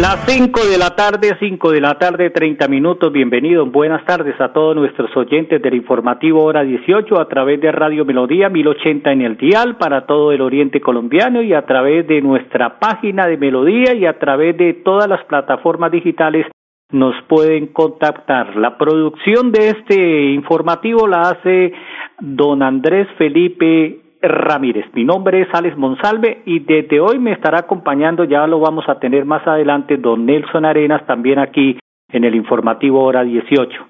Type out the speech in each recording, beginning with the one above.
Las 5 de la tarde, 5 de la tarde, 30 minutos. Bienvenidos, buenas tardes a todos nuestros oyentes del informativo Hora 18 a través de Radio Melodía 1080 en el dial para todo el oriente colombiano y a través de nuestra página de Melodía y a través de todas las plataformas digitales nos pueden contactar. La producción de este informativo la hace don Andrés Felipe Ramírez. Mi nombre es Alex Monsalve y desde hoy me estará acompañando, ya lo vamos a tener más adelante, don Nelson Arenas también aquí en el informativo hora 18.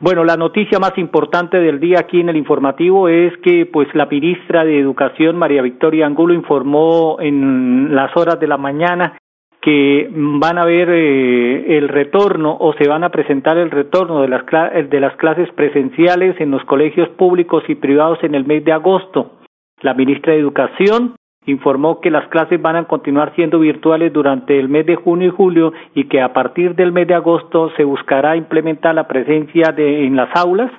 Bueno, la noticia más importante del día aquí en el informativo es que pues la ministra de Educación María Victoria Angulo informó en las horas de la mañana que van a ver eh, el retorno o se van a presentar el retorno de las, de las clases presenciales en los colegios públicos y privados en el mes de agosto. La ministra de Educación informó que las clases van a continuar siendo virtuales durante el mes de junio y julio y que a partir del mes de agosto se buscará implementar la presencia de, en las aulas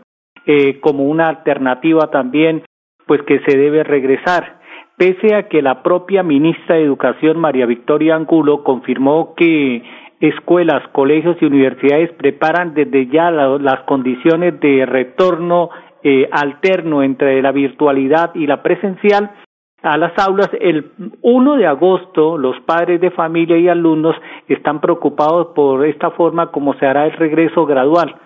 eh, como una alternativa también pues que se debe regresar. Pese a que la propia ministra de Educación María Victoria Angulo confirmó que escuelas, colegios y universidades preparan desde ya las condiciones de retorno eh, alterno entre la virtualidad y la presencial a las aulas. El 1 de agosto los padres de familia y alumnos están preocupados por esta forma como se hará el regreso gradual.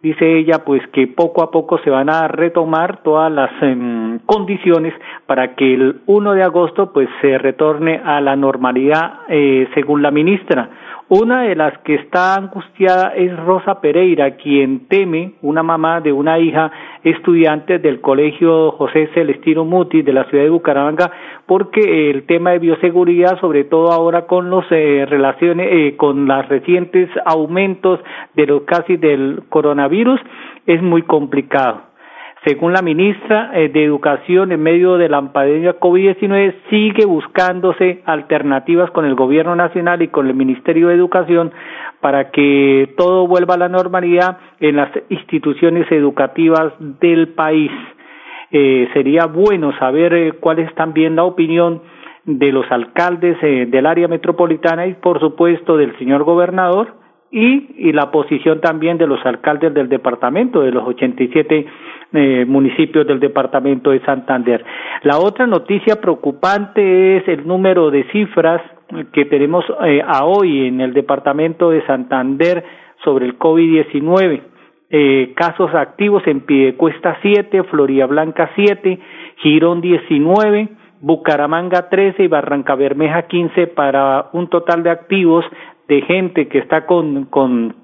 Dice ella pues que poco a poco se van a retomar todas las em, condiciones para que el 1 de agosto pues se retorne a la normalidad eh, según la ministra una de las que está angustiada es Rosa Pereira, quien teme, una mamá de una hija estudiante del Colegio José Celestino Muti de la ciudad de Bucaramanga, porque el tema de bioseguridad, sobre todo ahora con los eh, relaciones, eh, con los recientes aumentos de los casos del coronavirus, es muy complicado. Según la ministra eh, de Educación, en medio de la pandemia COVID-19, sigue buscándose alternativas con el Gobierno Nacional y con el Ministerio de Educación para que todo vuelva a la normalidad en las instituciones educativas del país. Eh, sería bueno saber eh, cuál es también la opinión de los alcaldes del área metropolitana y, por supuesto, del señor gobernador y, la posición también de los alcaldes del departamento, de los 87 eh, municipios del departamento de Santander. La otra noticia preocupante es el número de cifras que tenemos eh, a hoy en el departamento de Santander sobre el COVID-19. Eh, casos activos en Piedecuesta 7, Florida Blanca 7, Girón 19, Bucaramanga 13 y Barranca Bermeja 15 para un total de activos de gente que está con, con,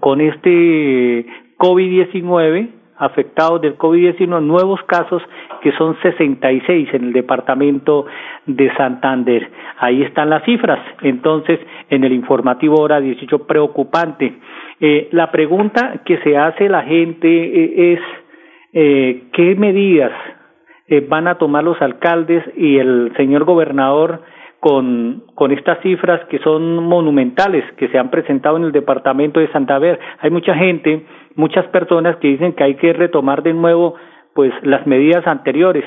con este COVID-19 afectados del COVID-19, nuevos casos que son 66 en el departamento de Santander. Ahí están las cifras. Entonces, en el informativo hora 18, preocupante. Eh, la pregunta que se hace la gente eh, es eh, qué medidas van a tomar los alcaldes y el señor gobernador con, con estas cifras que son monumentales que se han presentado en el departamento de Santander. Hay mucha gente, muchas personas que dicen que hay que retomar de nuevo pues las medidas anteriores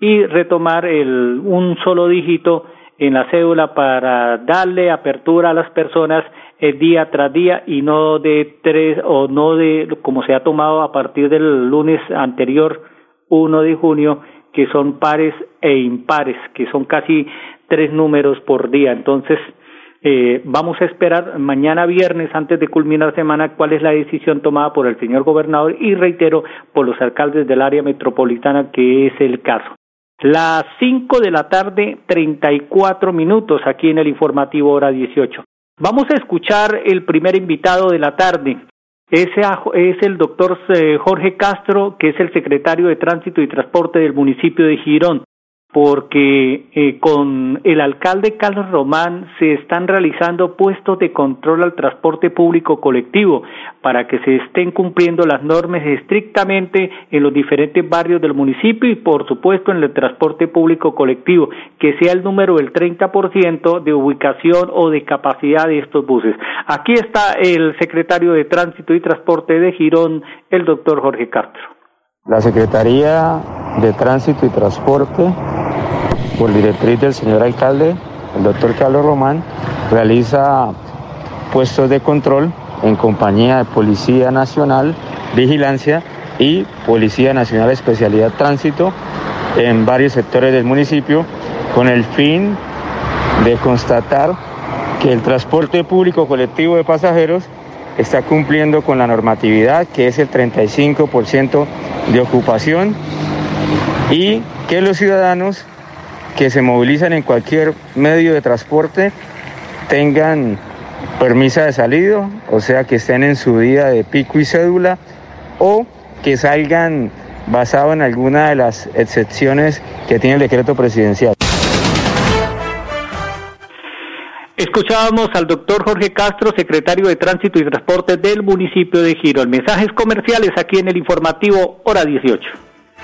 y retomar el, un solo dígito en la cédula para darle apertura a las personas el eh, día tras día y no de tres o no de como se ha tomado a partir del lunes anterior 1 de junio que son pares e impares que son casi tres números por día. Entonces, eh, vamos a esperar mañana viernes, antes de culminar semana, cuál es la decisión tomada por el señor gobernador y reitero por los alcaldes del área metropolitana, que es el caso. Las cinco de la tarde, treinta y cuatro minutos aquí en el informativo hora dieciocho. Vamos a escuchar el primer invitado de la tarde. Ese es el doctor eh, Jorge Castro, que es el secretario de Tránsito y Transporte del municipio de Girón. Porque eh, con el alcalde Carlos Román se están realizando puestos de control al transporte público colectivo para que se estén cumpliendo las normas estrictamente en los diferentes barrios del municipio y por supuesto en el transporte público colectivo, que sea el número del 30% de ubicación o de capacidad de estos buses. Aquí está el secretario de Tránsito y Transporte de Girón, el doctor Jorge Castro. La Secretaría de Tránsito y Transporte, por directriz del señor alcalde, el doctor Carlos Román, realiza puestos de control en compañía de Policía Nacional, Vigilancia y Policía Nacional Especialidad Tránsito en varios sectores del municipio con el fin de constatar que el transporte público colectivo de pasajeros está cumpliendo con la normatividad que es el 35% de ocupación y que los ciudadanos que se movilizan en cualquier medio de transporte tengan permiso de salida, o sea que estén en su día de pico y cédula o que salgan basado en alguna de las excepciones que tiene el decreto presidencial. Escuchábamos al doctor Jorge Castro, secretario de Tránsito y Transporte del municipio de Girón. Mensajes comerciales aquí en el informativo Hora 18.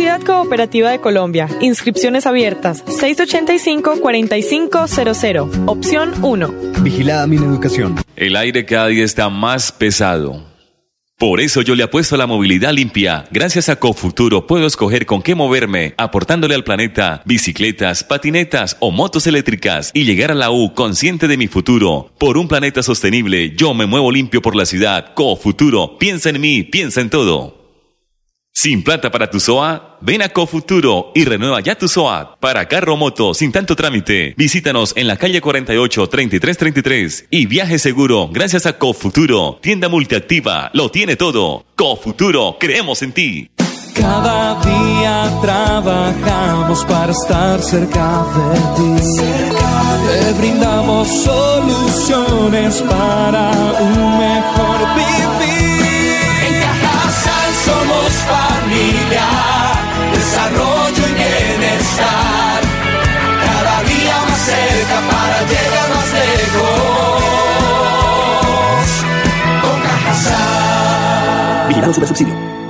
Universidad Cooperativa de Colombia. Inscripciones abiertas. 685-4500. Opción 1. Vigilada mi educación. El aire cada día está más pesado. Por eso yo le apuesto a la movilidad limpia. Gracias a Cofuturo puedo escoger con qué moverme, aportándole al planeta bicicletas, patinetas o motos eléctricas y llegar a la U consciente de mi futuro. Por un planeta sostenible, yo me muevo limpio por la ciudad. Cofuturo, piensa en mí, piensa en todo. Sin plata para tu SOA, ven a Cofuturo y renueva ya tu SOA. Para carro moto, sin tanto trámite, visítanos en la calle 48 3333 y viaje seguro gracias a Cofuturo, tienda multiactiva, lo tiene todo. Cofuturo, creemos en ti. Cada día trabajamos para estar cerca de ti. Te brindamos soluciones para un mejor vivir. Vigilado.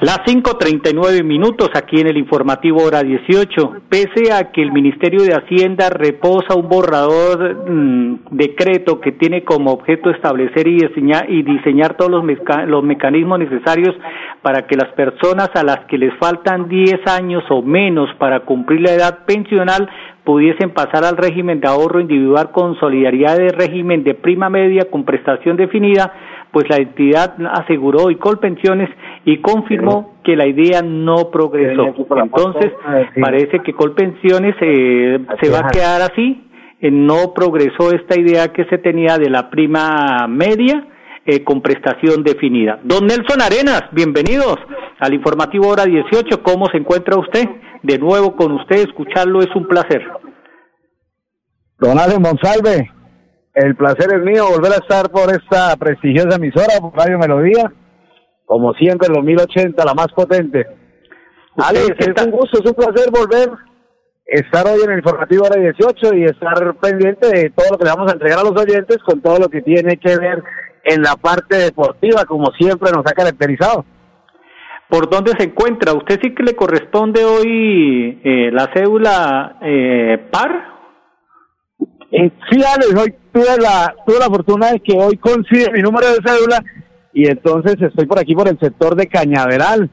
Las 5.39 minutos aquí en el informativo hora 18. Pese a que el Ministerio de Hacienda reposa un borrador mm, decreto que tiene como objeto establecer y diseñar, y diseñar todos los, los mecanismos necesarios para que las personas a las que les faltan 10 años o menos para cumplir la edad pensional pudiesen pasar al régimen de ahorro individual con solidaridad de régimen de prima media con prestación definida, pues la entidad aseguró hoy Colpensiones y confirmó que la idea no progresó. Entonces, parece que Colpensiones eh, se va a quedar así, eh, no progresó esta idea que se tenía de la prima media eh, con prestación definida. Don Nelson Arenas, bienvenidos al informativo hora 18. ¿Cómo se encuentra usted? De nuevo con usted, escucharlo es un placer. Don Alex Monsalve, el placer es mío volver a estar por esta prestigiosa emisora, por Radio Melodía, como siempre, los 1080, la más potente. Alex, es un gusto, es un placer volver estar hoy en el informativo hora 18 y estar pendiente de todo lo que le vamos a entregar a los oyentes con todo lo que tiene que ver en la parte deportiva, como siempre nos ha caracterizado. ¿Por dónde se encuentra? ¿Usted sí que le corresponde hoy eh, la cédula eh, par? Eh, sí, Alex, hoy tuve la, tuve la fortuna de que hoy coincide mi número de cédula y entonces estoy por aquí por el sector de Cañaveral.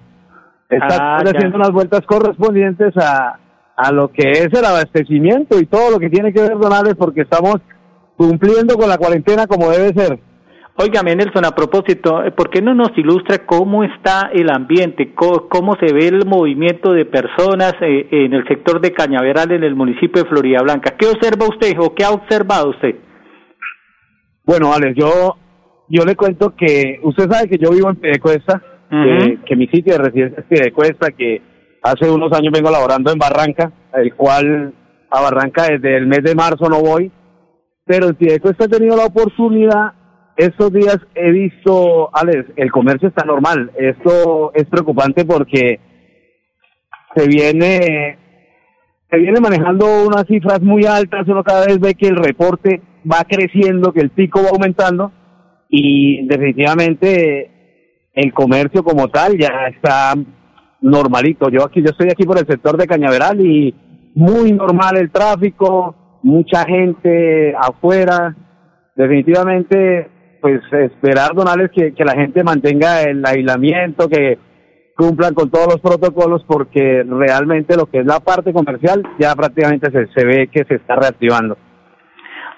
Está Ah, haciendo unas vueltas correspondientes a, a lo que es el abastecimiento y todo lo que tiene que ver, don Alex, porque estamos cumpliendo con la cuarentena como debe ser. Óigame, Nelson, a propósito, eh, ¿por qué no nos ilustra cómo está el ambiente, cómo, se ve el movimiento de personas eh, en el sector de Cañaveral, en el municipio de Florida Blanca? ¿Qué observa usted o qué ha observado usted? Bueno, Alex, yo, yo le cuento que usted sabe que yo vivo en Piedecuesta, que, que mi sitio de residencia es Piedecuesta, que hace unos años vengo laborando en Barranca, el cual a Barranca desde el mes de marzo no voy, pero en Piedecuesta he tenido la oportunidad, estos días he visto, Alex, el comercio está normal, esto es preocupante porque se viene se viene manejando unas cifras muy altas, uno cada vez ve que el reporte va creciendo, que el pico va aumentando y definitivamente el comercio como tal ya está normalito. Yo aquí yo estoy aquí por el sector de Cañaveral y muy normal el tráfico, mucha gente afuera. Definitivamente pues esperar donales que, la gente mantenga el aislamiento, que cumplan con todos los protocolos porque realmente lo que es la parte comercial ya prácticamente se, se ve que se está reactivando.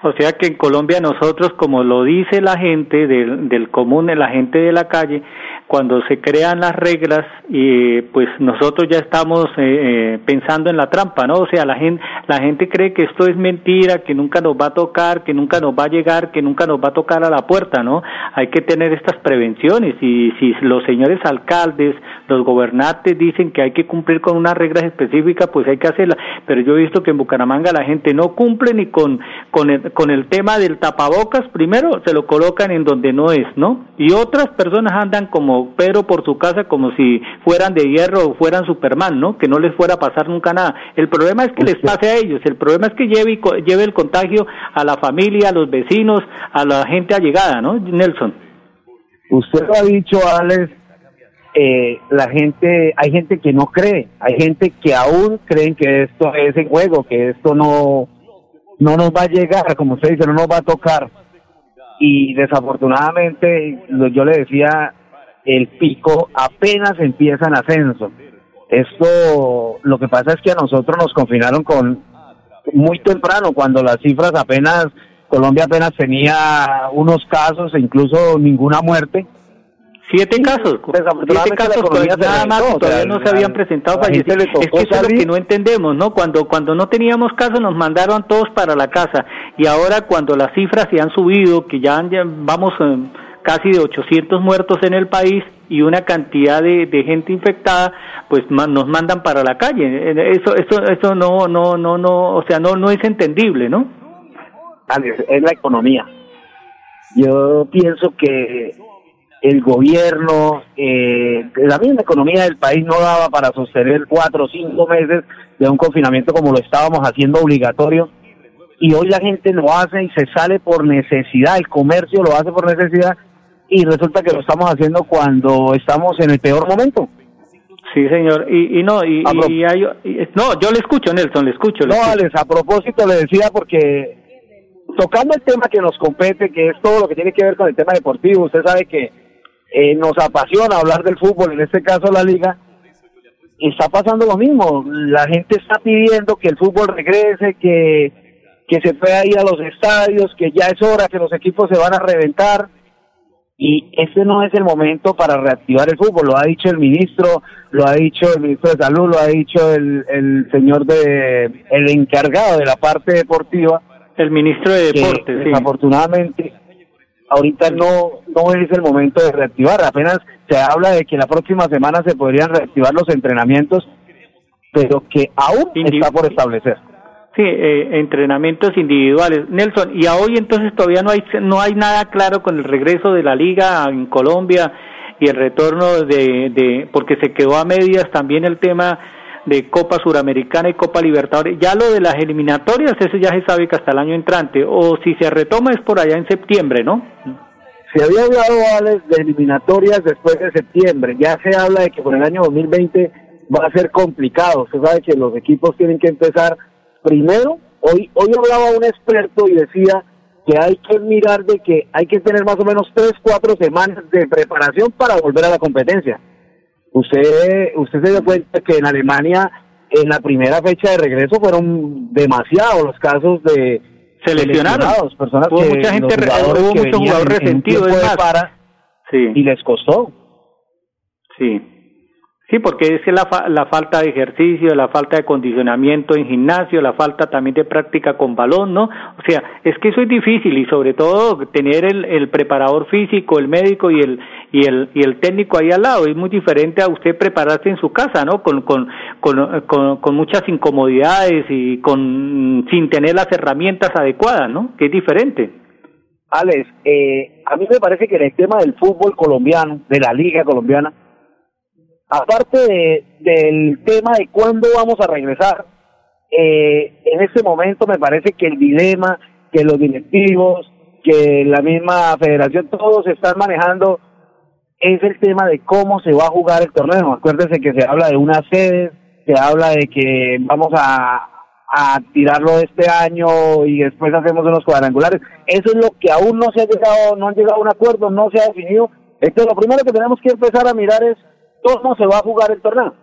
O sea que en Colombia nosotros, como lo dice la gente del, común, la gente de la calle, cuando se crean las reglas, y pues nosotros ya estamos eh, eh, pensando en la trampa, ¿no? O sea, la gente, la gente cree que esto es mentira, que nunca nos va a tocar, que nunca nos va a llegar, que nunca nos va a tocar a la puerta, ¿no? Hay que tener estas prevenciones y si los señores alcaldes, los gobernantes dicen que hay que cumplir con unas reglas específicas, pues hay que hacerlas. Pero yo he visto que en Bucaramanga la gente no cumple ni con, con, el, con el tema del tapabocas, primero se lo colocan en donde no es, ¿no? Y otras personas andan como Pedro por su casa como si fueran de hierro o fueran Superman, ¿no? Que no les fuera a pasar nunca nada. El problema es que les pase a ellos, el problema es que lleve, lleve el contagio a la familia, a los vecinos, a la gente allegada, ¿no? Nelson. Usted lo ha dicho, Alex, eh, la gente, hay gente que no cree, hay gente que aún creen que esto es en juego, que esto no, no nos va a llegar, como usted dice, no nos va a tocar. Y desafortunadamente, yo le decía, el pico apenas empieza en ascenso. Esto, lo que pasa es que a nosotros nos confinaron con muy temprano, cuando las cifras apenas, Colombia apenas tenía unos casos e incluso ninguna muerte. Siete casos, siete casos se nada más o todavía sea, no se habían presentado fallecidos. le Es que eso es lo que no entendemos, ¿no? Cuando cuando no teníamos casos nos mandaron todos para la casa y ahora cuando las cifras se han subido, que ya, ya vamos eh, casi de 800 muertos en el país y una cantidad de, gente infectada, pues nos mandan para la calle. Eh, Eso eso eso no no no no, o sea, no no es entendible, ¿no? Alex, es la economía. Yo pienso que el gobierno, eh, la misma economía del país no daba para sostener cuatro o cinco meses de un confinamiento como lo estábamos haciendo obligatorio. Y hoy la gente lo hace y se sale por necesidad, el comercio lo hace por necesidad y resulta que lo estamos haciendo cuando estamos en el peor momento. Sí, señor. Y, y no, y, A pro- y hay- y- no, yo le escucho, Nelson, le escucho. le No, escucho. Alex, a propósito le decía porque tocando el tema que nos compete, que es todo lo que tiene que ver con el tema deportivo, usted sabe que eh, nos apasiona hablar del fútbol, en este caso la liga, está pasando lo mismo. La gente está pidiendo que el fútbol regrese, que, que se pueda ir a los estadios, que ya es hora, que los equipos se van a reventar. Y este no es el momento para reactivar el fútbol, lo ha dicho el ministro, lo ha dicho el ministro de Salud, lo ha dicho el, el señor de, el encargado de la parte deportiva. El ministro de Deportes, sí. Desafortunadamente, ahorita no, no es el momento de reactivar, apenas se habla de que la próxima semana se podrían reactivar los entrenamientos, pero que aún está por establecer. Sí, eh, entrenamientos individuales. Nelson, y a hoy entonces todavía no hay no hay nada claro con el regreso de la liga en Colombia y el retorno de, de porque se quedó a medias también el tema de Copa Suramericana y Copa Libertadores. Ya lo de las eliminatorias, eso ya se sabe que hasta el año entrante, o si se retoma es por allá en septiembre, ¿no? Se había hablado, de eliminatorias después de septiembre. Ya se habla de que por el año 2020 va a ser complicado. Usted sabe que los equipos tienen que empezar primero Hoy, hoy hablaba un experto y decía que hay que mirar de que hay que tener más o menos tres, cuatro semanas de preparación para volver a la competencia. Usted, usted se dio cuenta que en Alemania, en la primera fecha de regreso, fueron demasiados los casos de seleccionados, personas hubo que mucha gente, jugadores hubo que mucho venían jugador en- en resentido, tiempo es de más. para, Sí. y les costó. Sí. Sí, porque es que la, fa- la falta de ejercicio, la falta de condicionamiento en gimnasio, la falta también de práctica con balón, ¿no? O sea, es que eso es difícil y sobre todo tener el, el preparador físico, el médico y el y el y el técnico ahí al lado es muy diferente a usted prepararse en su casa, ¿no? Con con muchas incomodidades y con sin tener las herramientas adecuadas, ¿no? Que es diferente. Alex, eh, a mí me parece que en el tema del fútbol colombiano, de la liga colombiana, aparte de, del tema de cuándo vamos a regresar, eh, en este momento me parece que el dilema, que los directivos, que la misma federación, todos están manejando, es el tema de cómo se va a jugar el torneo. Acuérdense que se habla de una sede, se habla de que vamos a, a tirarlo este año y después hacemos unos cuadrangulares. Eso es lo que aún no se ha llegado, no han llegado a un acuerdo, no se ha definido. Entonces, lo primero que tenemos que empezar a mirar es cómo se va a jugar el torneo.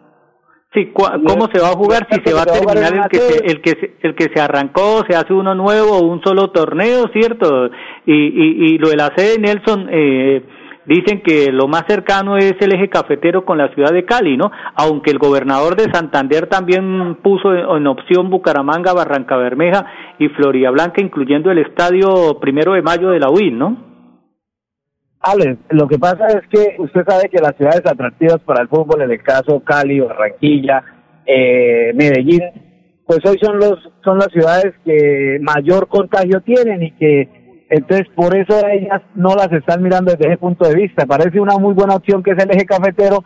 Sí, ¿cómo se va a jugar? Si se va a terminar el que se, el que se, el que se arrancó, se hace uno nuevo un solo torneo, ¿cierto? Y, y, y lo de la sede Nelson, eh, dicen que lo más cercano es el eje cafetero con la ciudad de Cali, ¿no? Aunque el gobernador de Santander también puso en, en opción Bucaramanga, Barranca Bermeja y Florida Blanca, incluyendo el estadio primero de mayo de la UIN, ¿no? Lo que pasa es que usted sabe que las ciudades atractivas para el fútbol, en el caso Cali, Barranquilla, eh, Medellín, pues hoy son los son las ciudades que mayor contagio tienen y que entonces por eso ellas no las están mirando desde ese punto de vista. Parece una muy buena opción que es el eje cafetero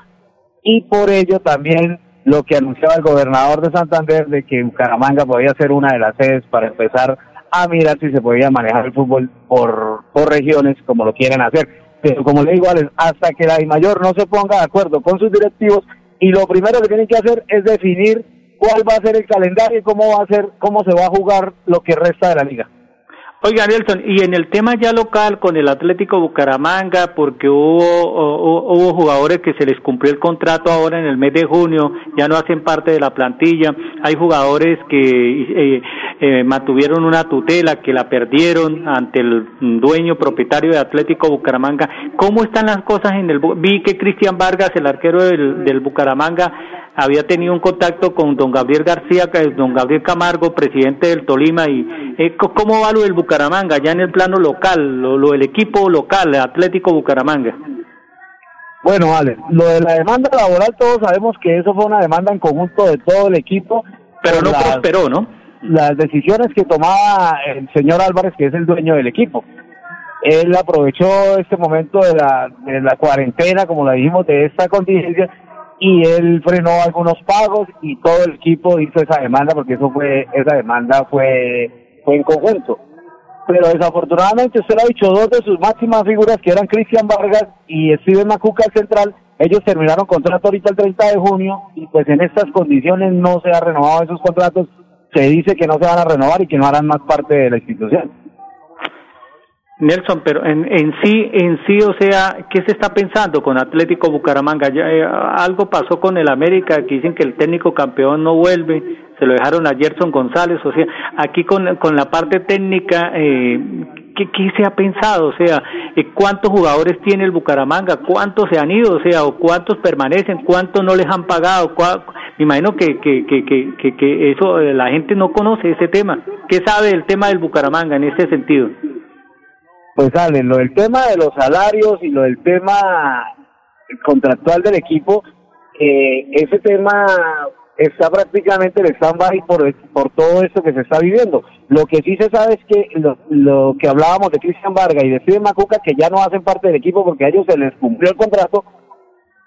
y por ello también lo que anunciaba el gobernador de Santander de que Bucaramanga podía ser una de las sedes para empezar a mirar si se podía manejar el fútbol por, por regiones como lo quieren hacer. Pero como le digo, Alex, hasta que la mayor no se ponga de acuerdo con sus directivos y lo primero que tienen que hacer es definir cuál va a ser el calendario y cómo va a ser, cómo se va a jugar lo que resta de la liga. Oiga, Nelson, y en el tema ya local con el Atlético Bucaramanga, porque hubo, hubo, jugadores que se les cumplió el contrato ahora en el mes de junio, ya no hacen parte de la plantilla, hay jugadores que eh, eh, mantuvieron una tutela, que la perdieron ante el dueño propietario de Atlético Bucaramanga. ¿Cómo están las cosas en el... Vi que Cristian Vargas, el arquero del, del Bucaramanga, había tenido un contacto con don Gabriel García, don Gabriel Camargo, presidente del Tolima, y eh, ¿cómo va lo del Bucaramanga, ya en el plano local, lo, lo del equipo local, Atlético Bucaramanga? Bueno, Alex, lo de la demanda laboral todos sabemos que eso fue una demanda en conjunto de todo el equipo. Pero no las- prosperó, ¿no? Las decisiones que tomaba el señor Álvarez, que es el dueño del equipo. Él aprovechó este momento de la, de la cuarentena, como la dijimos, de esta contingencia, y él frenó algunos pagos y todo el equipo hizo esa demanda porque eso fue, esa demanda fue, fue en conjunto. Pero desafortunadamente usted lo ha dicho, dos de sus máximas figuras que eran Cristian Vargas y Steven Macuca central, ellos terminaron contrato ahorita el 30 de junio y pues en estas condiciones no se ha renovado esos contratos, se dice que no se van a renovar y que no harán más parte de la institución. Nelson, pero en, en sí, en sí, o sea, ¿qué se está pensando con Atlético Bucaramanga? Ya, eh, algo pasó con el América, que dicen que el técnico campeón no vuelve, se lo dejaron a Gerson González, o sea, aquí con, con la parte técnica, eh, ¿qué, ¿qué se ha pensado? O sea, eh, ¿cuántos jugadores tiene el Bucaramanga? ¿Cuántos se han ido? O sea, ¿o cuántos permanecen? ¿Cuántos no les han pagado? ¿Cuá- Me imagino que, que, que, que, que, eso, eh, la gente no conoce ese tema. ¿Qué sabe del tema del Bucaramanga en ese sentido? Pues sale, lo del tema de los salarios y lo del tema contractual del equipo, eh, ese tema está prácticamente en stand-by por, por todo esto que se está viviendo. Lo que sí se sabe es que lo, lo que hablábamos de Cristian Vargas y de Steven Macuca, que ya no hacen parte del equipo porque a ellos se les cumplió el contrato,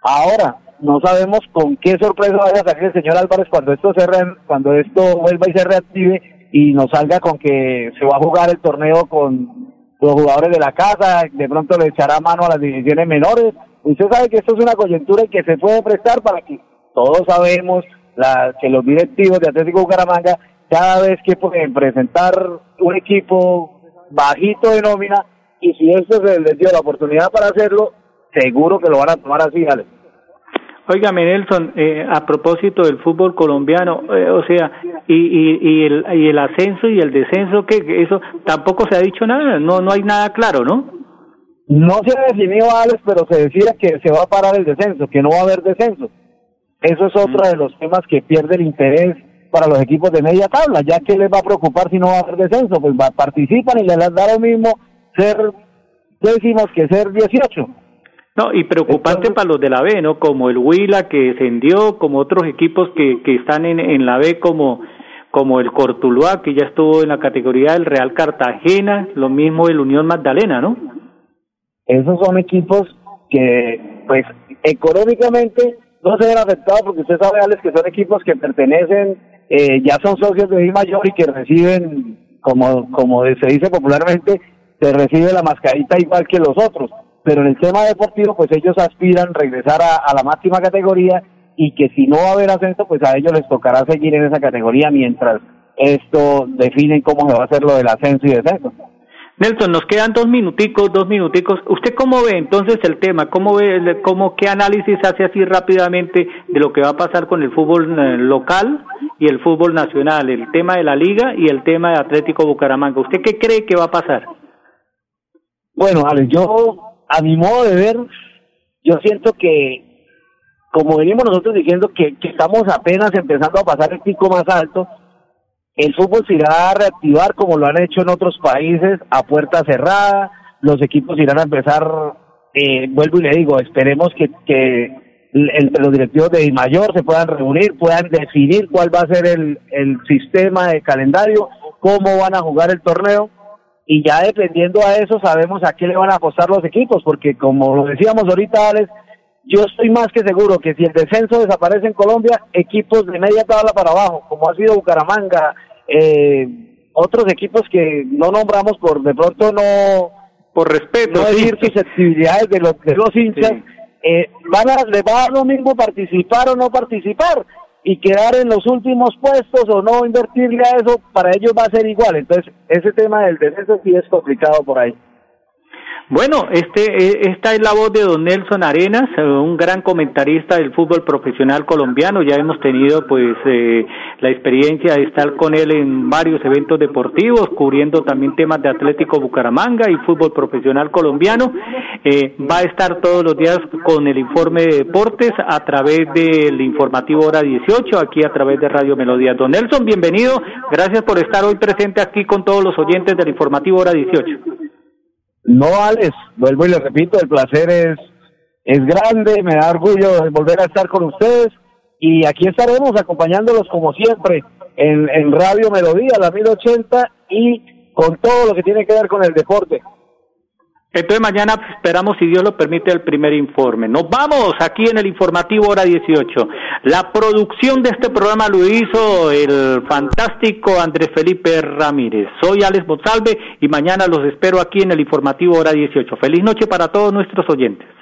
ahora no sabemos con qué sorpresa vaya a salir el señor Álvarez cuando esto se re- cuando esto vuelva y se reactive y nos salga con que se va a jugar el torneo con los jugadores de la casa, de pronto le echará mano a las divisiones menores. Usted sabe que esto es una coyuntura que se puede prestar para que todos sabemos la, que los directivos de Atlético Bucaramanga cada vez que pueden presentar un equipo bajito de nómina y si esto se les dio la oportunidad para hacerlo, seguro que lo van a tomar así, Alex. Óigame, Nelson, eh, a propósito del fútbol colombiano, eh, o sea, y, y, y, el, y el ascenso y el descenso, que eso tampoco se ha dicho nada, no no hay nada claro, ¿no? No se ha definido, Alex, pero se decía que se va a parar el descenso, que no va a haber descenso. Eso es otro de los temas que pierde el interés para los equipos de media tabla, ya que les va a preocupar si no va a haber descenso, pues va, participan y les da lo mismo ser décimos que ser 18. No, y preocupante para los de la B, ¿no? Como el Huila que descendió, como otros equipos que, que están en, en la B, como, como el Cortuluá, que ya estuvo en la categoría del Real Cartagena, lo mismo el Unión Magdalena, ¿no? Esos son equipos que, pues, económicamente no se ven afectados porque usted sabe, Alex, que son equipos que pertenecen, eh, ya son socios de I mayor y que reciben, como, como se dice popularmente, se recibe la mascarita igual que los otros pero en el tema deportivo pues ellos aspiran regresar a, la máxima categoría y que si no va a haber ascenso pues a ellos les tocará seguir en esa categoría mientras esto definen cómo se va a hacer lo del ascenso y descenso. Nelson, nos quedan dos minuticos, dos minuticos. ¿Usted cómo ve entonces el tema? ¿Cómo ve, cómo, qué análisis hace así rápidamente de lo que va a pasar con el fútbol eh, local y el fútbol nacional? El tema de la liga y el tema de Atlético Bucaramanga. ¿Usted qué cree que va a pasar? Bueno, Alex, yo a mi modo de ver, yo siento que, como venimos nosotros diciendo que, que estamos apenas empezando a pasar el pico más alto, el fútbol se irá a reactivar como lo han hecho en otros países a puerta cerrada, los equipos irán a empezar, eh, vuelvo y le digo, esperemos que, que entre los directivos de mayor se puedan reunir, puedan definir cuál va a ser el, el sistema de calendario, cómo van a jugar el torneo y ya dependiendo a eso sabemos a qué le van a apostar los equipos, porque como lo decíamos ahorita, Alex, yo estoy más que seguro que si el descenso desaparece en Colombia, equipos de media tabla para abajo, como ha sido Bucaramanga, eh, otros equipos que no nombramos por de pronto no por respeto no decir susceptibilidades de los de los hinchas eh, van a les va a dar lo mismo participar o no participar y quedar en los últimos puestos o no invertirle a eso, para ellos va a ser igual. Entonces, ese tema del descenso sí es complicado por ahí. Bueno, este, e, esta es la voz de don Nelson Arenas, eh, un gran comentarista del fútbol profesional colombiano. Ya hemos tenido pues eh, la experiencia de estar con él en varios eventos deportivos, cubriendo también temas de Atlético Bucaramanga y fútbol profesional colombiano. Eh, va a estar todos los días con el informe de deportes a través del informativo hora 18, aquí a través de Radio Melodía. Don Nelson, bienvenido. Gracias por estar hoy presente aquí con todos los oyentes del informativo hora 18. No, Alex, vuelvo y le repito, el placer es, es grande, me da orgullo volver a estar con ustedes y aquí estaremos acompañándolos como siempre en, en Radio Melodía, la 1080 y con todo lo que tiene que ver con el deporte. Entonces mañana esperamos, si Dios lo permite, el primer informe. Nos vamos aquí en el informativo hora 18. La producción de este programa lo hizo el fantástico Andrés Felipe Ramírez. Soy Alex Monsalve y mañana los espero aquí en el informativo hora 18. Feliz noche para todos nuestros oyentes.